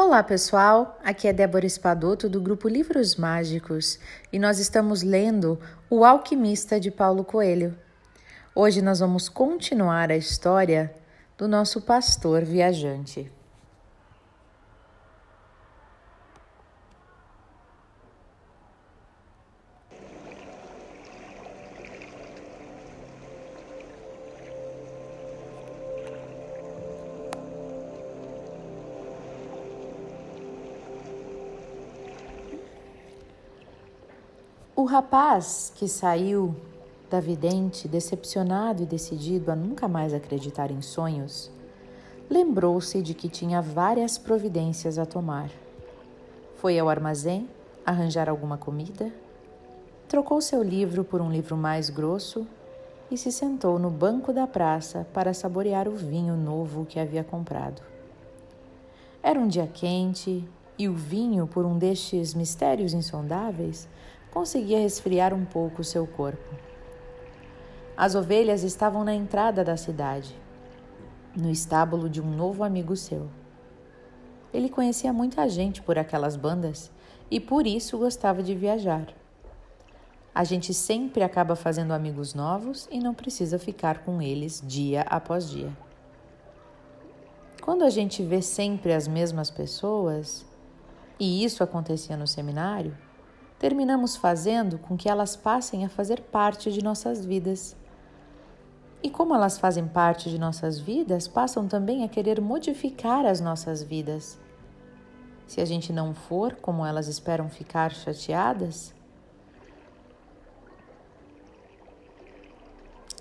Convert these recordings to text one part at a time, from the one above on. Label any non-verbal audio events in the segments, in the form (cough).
Olá pessoal, aqui é Débora Espadoto do grupo Livros Mágicos e nós estamos lendo O Alquimista de Paulo Coelho. Hoje nós vamos continuar a história do nosso pastor viajante. O rapaz que saiu da vidente, decepcionado e decidido a nunca mais acreditar em sonhos, lembrou-se de que tinha várias providências a tomar. Foi ao armazém arranjar alguma comida, trocou seu livro por um livro mais grosso e se sentou no banco da praça para saborear o vinho novo que havia comprado. Era um dia quente e o vinho, por um destes mistérios insondáveis, conseguia resfriar um pouco seu corpo. As ovelhas estavam na entrada da cidade, no estábulo de um novo amigo seu. Ele conhecia muita gente por aquelas bandas e por isso gostava de viajar. A gente sempre acaba fazendo amigos novos e não precisa ficar com eles dia após dia. Quando a gente vê sempre as mesmas pessoas, e isso acontecia no seminário, terminamos fazendo com que elas passem a fazer parte de nossas vidas. E como elas fazem parte de nossas vidas, passam também a querer modificar as nossas vidas. Se a gente não for como elas esperam ficar chateadas,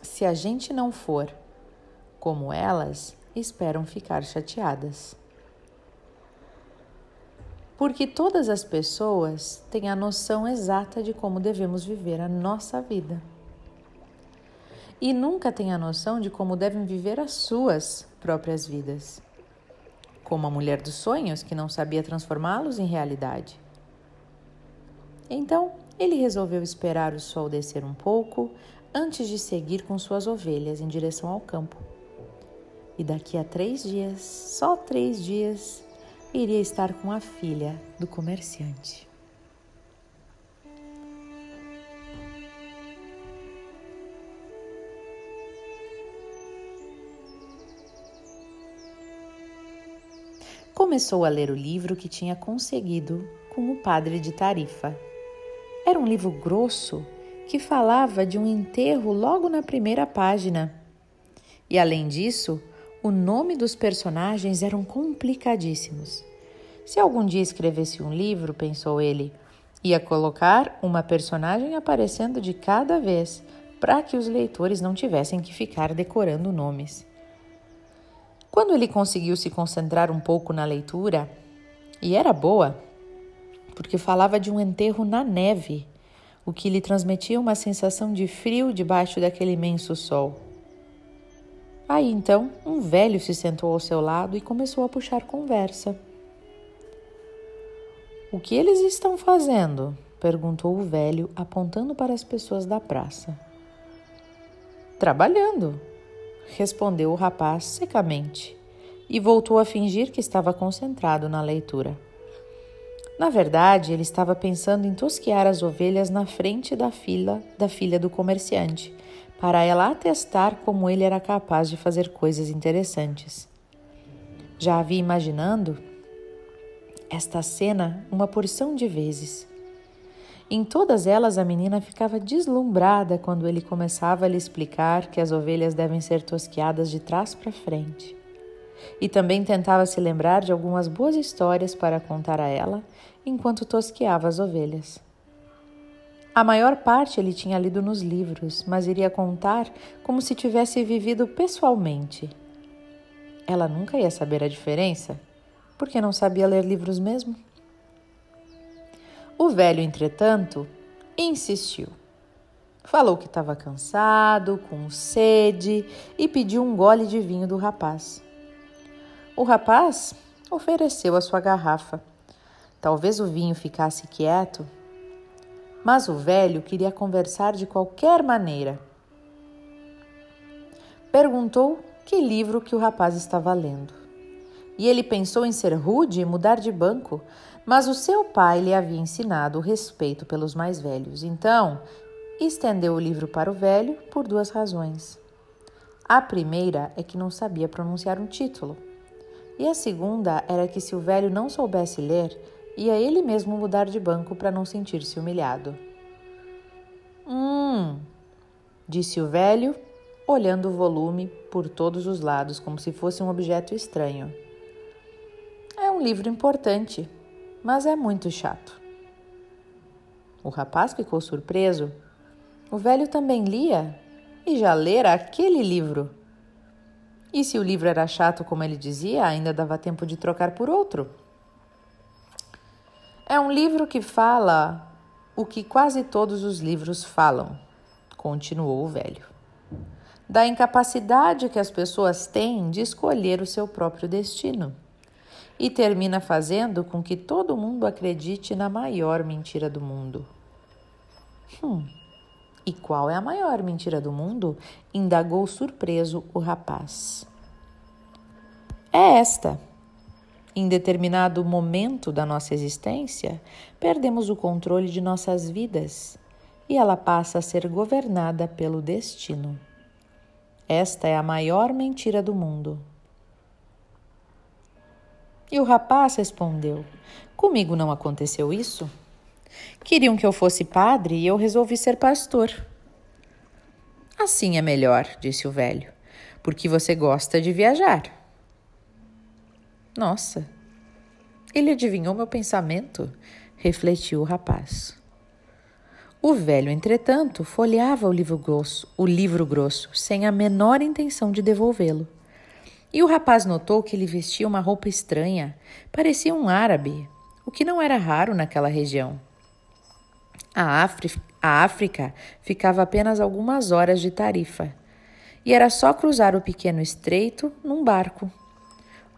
se a gente não for como elas esperam ficar chateadas porque todas as pessoas têm a noção exata de como devemos viver a nossa vida. E nunca têm a noção de como devem viver as suas próprias vidas. Como a mulher dos sonhos que não sabia transformá-los em realidade. Então, ele resolveu esperar o sol descer um pouco antes de seguir com suas ovelhas em direção ao campo. E daqui a três dias, só três dias, iria estar com a filha do comerciante. Começou a ler o livro que tinha conseguido com o padre de Tarifa. Era um livro grosso que falava de um enterro logo na primeira página. E além disso, o nome dos personagens eram complicadíssimos. Se algum dia escrevesse um livro, pensou ele, ia colocar uma personagem aparecendo de cada vez para que os leitores não tivessem que ficar decorando nomes. Quando ele conseguiu se concentrar um pouco na leitura, e era boa, porque falava de um enterro na neve, o que lhe transmitia uma sensação de frio debaixo daquele imenso sol. Aí então, um velho se sentou ao seu lado e começou a puxar conversa. O que eles estão fazendo? perguntou o velho, apontando para as pessoas da praça. Trabalhando, respondeu o rapaz secamente e voltou a fingir que estava concentrado na leitura. Na verdade, ele estava pensando em tosquear as ovelhas na frente da fila da filha do comerciante, para ela atestar como ele era capaz de fazer coisas interessantes. Já havia imaginando esta cena uma porção de vezes. Em todas elas, a menina ficava deslumbrada quando ele começava a lhe explicar que as ovelhas devem ser tosqueadas de trás para frente. E também tentava se lembrar de algumas boas histórias para contar a ela enquanto tosqueava as ovelhas. A maior parte ele tinha lido nos livros, mas iria contar como se tivesse vivido pessoalmente. Ela nunca ia saber a diferença, porque não sabia ler livros mesmo. O velho, entretanto, insistiu. Falou que estava cansado, com sede e pediu um gole de vinho do rapaz. O rapaz ofereceu a sua garrafa. Talvez o vinho ficasse quieto mas o velho queria conversar de qualquer maneira. Perguntou que livro que o rapaz estava lendo. e ele pensou em ser rude e mudar de banco, mas o seu pai lhe havia ensinado o respeito pelos mais velhos. Então, estendeu o livro para o velho por duas razões. A primeira é que não sabia pronunciar um título, e a segunda era que se o velho não soubesse ler, ia ele mesmo mudar de banco para não sentir-se humilhado. Hum, disse o velho, olhando o volume por todos os lados como se fosse um objeto estranho. É um livro importante, mas é muito chato. O rapaz ficou surpreso. O velho também lia e já lera aquele livro. E se o livro era chato, como ele dizia, ainda dava tempo de trocar por outro. É um livro que fala o que quase todos os livros falam, continuou o velho da incapacidade que as pessoas têm de escolher o seu próprio destino. E termina fazendo com que todo mundo acredite na maior mentira do mundo. Hum, e qual é a maior mentira do mundo? indagou surpreso o rapaz. É esta. Em determinado momento da nossa existência, perdemos o controle de nossas vidas e ela passa a ser governada pelo destino. Esta é a maior mentira do mundo. E o rapaz respondeu: Comigo não aconteceu isso. Queriam que eu fosse padre e eu resolvi ser pastor. Assim é melhor, disse o velho, porque você gosta de viajar. Nossa, ele adivinhou meu pensamento, refletiu o rapaz. O velho, entretanto, folheava o livro grosso, o livro grosso, sem a menor intenção de devolvê-lo. E o rapaz notou que ele vestia uma roupa estranha, parecia um árabe, o que não era raro naquela região. A, a África ficava apenas algumas horas de tarifa, e era só cruzar o pequeno estreito num barco.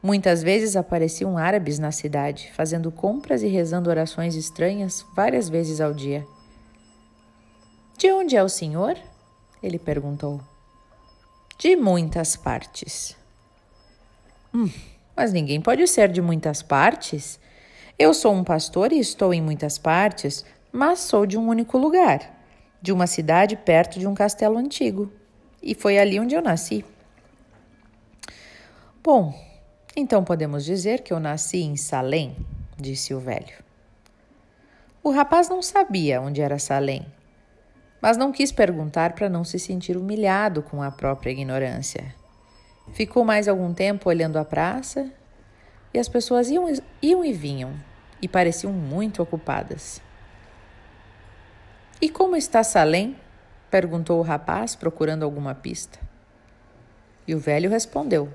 Muitas vezes apareciam árabes na cidade, fazendo compras e rezando orações estranhas várias vezes ao dia. De onde é o senhor? Ele perguntou. De muitas partes. Hum, mas ninguém pode ser de muitas partes. Eu sou um pastor e estou em muitas partes, mas sou de um único lugar, de uma cidade perto de um castelo antigo. E foi ali onde eu nasci. Bom, então podemos dizer que eu nasci em Salém, disse o velho. O rapaz não sabia onde era Salém, mas não quis perguntar para não se sentir humilhado com a própria ignorância. Ficou mais algum tempo olhando a praça e as pessoas iam, iam e vinham e pareciam muito ocupadas. E como está Salem? perguntou o rapaz, procurando alguma pista. E o velho respondeu: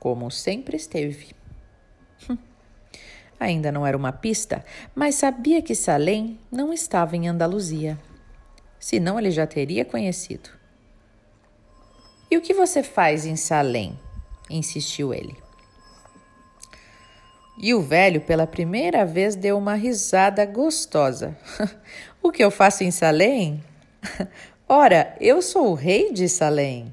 Como sempre esteve. (laughs) Ainda não era uma pista, mas sabia que Salem não estava em Andaluzia senão ele já teria conhecido. E o que você faz em Salem? insistiu ele. E o velho, pela primeira vez, deu uma risada gostosa. (laughs) o que eu faço em Salem? (laughs) Ora, eu sou o rei de Salem.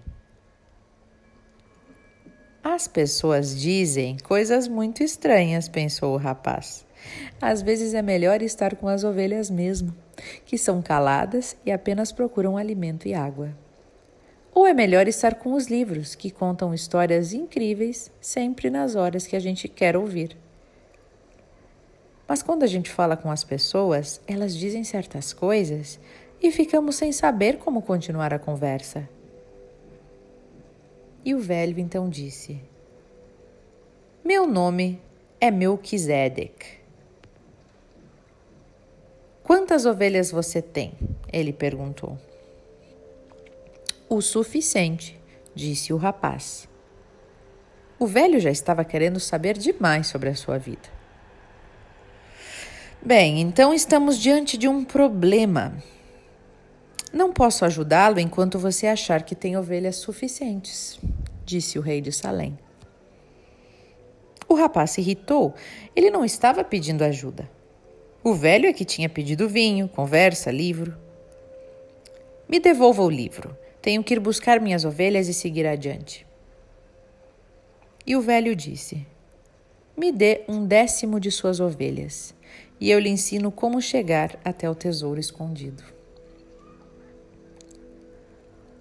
As pessoas dizem coisas muito estranhas, pensou o rapaz. Às vezes é melhor estar com as ovelhas mesmo que são caladas e apenas procuram alimento e água. Ou é melhor estar com os livros, que contam histórias incríveis sempre nas horas que a gente quer ouvir. Mas quando a gente fala com as pessoas, elas dizem certas coisas e ficamos sem saber como continuar a conversa. E o velho então disse: Meu nome é Melquisedeque. Quantas ovelhas você tem? Ele perguntou. O suficiente, disse o rapaz. O velho já estava querendo saber demais sobre a sua vida. Bem, então estamos diante de um problema. Não posso ajudá-lo enquanto você achar que tem ovelhas suficientes, disse o rei de Salém. O rapaz se irritou. Ele não estava pedindo ajuda. O velho é que tinha pedido vinho, conversa, livro. Me devolva o livro. Tenho que ir buscar minhas ovelhas e seguir adiante. E o velho disse: Me dê um décimo de suas ovelhas, e eu lhe ensino como chegar até o tesouro escondido.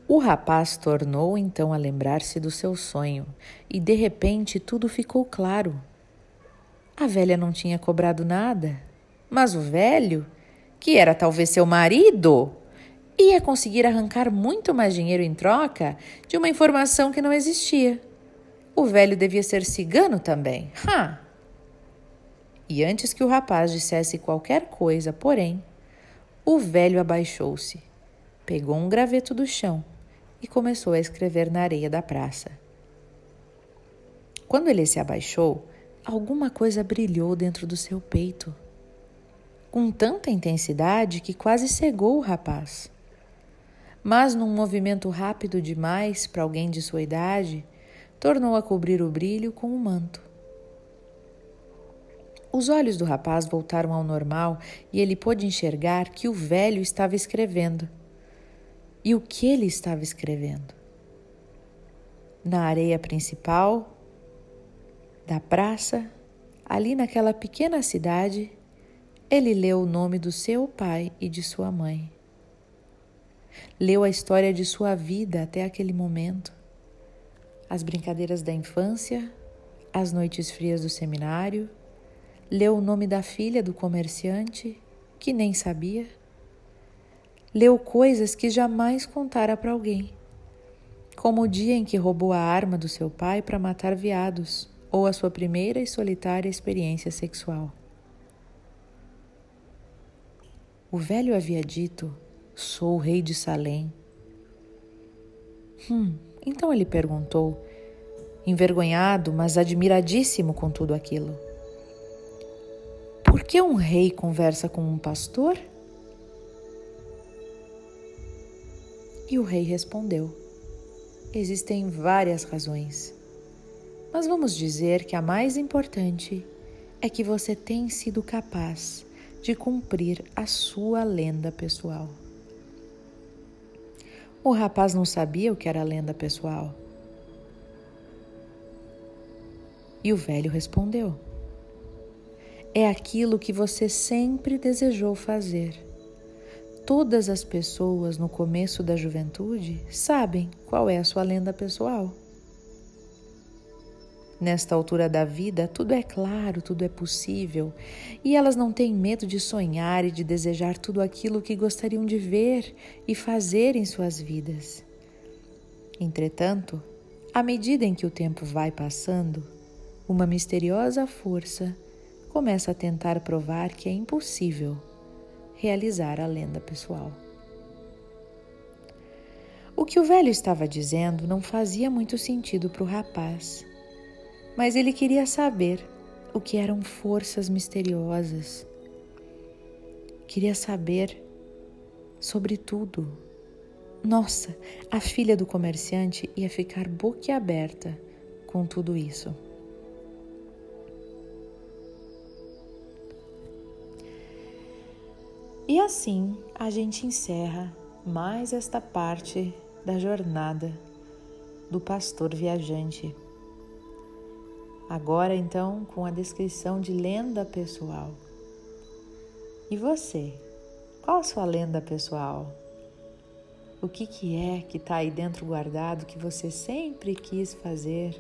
O rapaz tornou então a lembrar-se do seu sonho, e de repente tudo ficou claro. A velha não tinha cobrado nada, mas o velho, que era talvez seu marido, ia conseguir arrancar muito mais dinheiro em troca de uma informação que não existia. O velho devia ser cigano também. Ha! E antes que o rapaz dissesse qualquer coisa, porém, o velho abaixou-se, pegou um graveto do chão e começou a escrever na areia da praça. Quando ele se abaixou, alguma coisa brilhou dentro do seu peito, com tanta intensidade que quase cegou o rapaz. Mas, num movimento rápido demais para alguém de sua idade, tornou a cobrir o brilho com um manto. Os olhos do rapaz voltaram ao normal e ele pôde enxergar que o velho estava escrevendo. E o que ele estava escrevendo? Na areia principal, da praça, ali naquela pequena cidade, ele leu o nome do seu pai e de sua mãe. Leu a história de sua vida até aquele momento, as brincadeiras da infância, as noites frias do seminário, leu o nome da filha do comerciante, que nem sabia. Leu coisas que jamais contara para alguém, como o dia em que roubou a arma do seu pai para matar veados ou a sua primeira e solitária experiência sexual. O velho havia dito: Sou o rei de Salém. Hum, então ele perguntou, envergonhado, mas admiradíssimo com tudo aquilo: Por que um rei conversa com um pastor? E o rei respondeu: Existem várias razões mas vamos dizer que a mais importante é que você tem sido capaz de cumprir a sua lenda pessoal. O rapaz não sabia o que era lenda pessoal. E o velho respondeu: É aquilo que você sempre desejou fazer. Todas as pessoas no começo da juventude sabem qual é a sua lenda pessoal. Nesta altura da vida, tudo é claro, tudo é possível, e elas não têm medo de sonhar e de desejar tudo aquilo que gostariam de ver e fazer em suas vidas. Entretanto, à medida em que o tempo vai passando, uma misteriosa força começa a tentar provar que é impossível realizar a lenda pessoal. O que o velho estava dizendo não fazia muito sentido para o rapaz mas ele queria saber o que eram forças misteriosas. Queria saber sobre tudo. Nossa, a filha do comerciante ia ficar boquiaberta com tudo isso. E assim a gente encerra mais esta parte da jornada do pastor viajante. Agora, então, com a descrição de lenda pessoal. E você? Qual a sua lenda pessoal? O que, que é que está aí dentro guardado que você sempre quis fazer,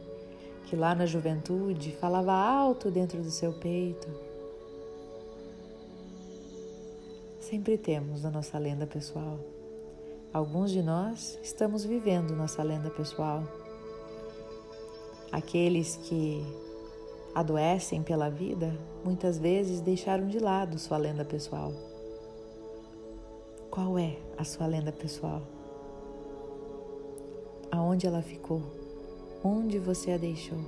que lá na juventude falava alto dentro do seu peito? Sempre temos a nossa lenda pessoal. Alguns de nós estamos vivendo nossa lenda pessoal Aqueles que adoecem pela vida muitas vezes deixaram de lado sua lenda pessoal. Qual é a sua lenda pessoal? Aonde ela ficou? Onde você a deixou?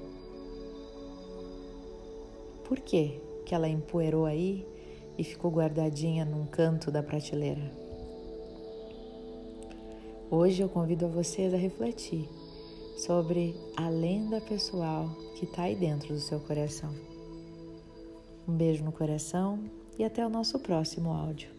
Por que que ela empoeirou aí e ficou guardadinha num canto da prateleira? Hoje eu convido a vocês a refletir sobre a lenda pessoal que está aí dentro do seu coração. Um beijo no coração e até o nosso próximo áudio.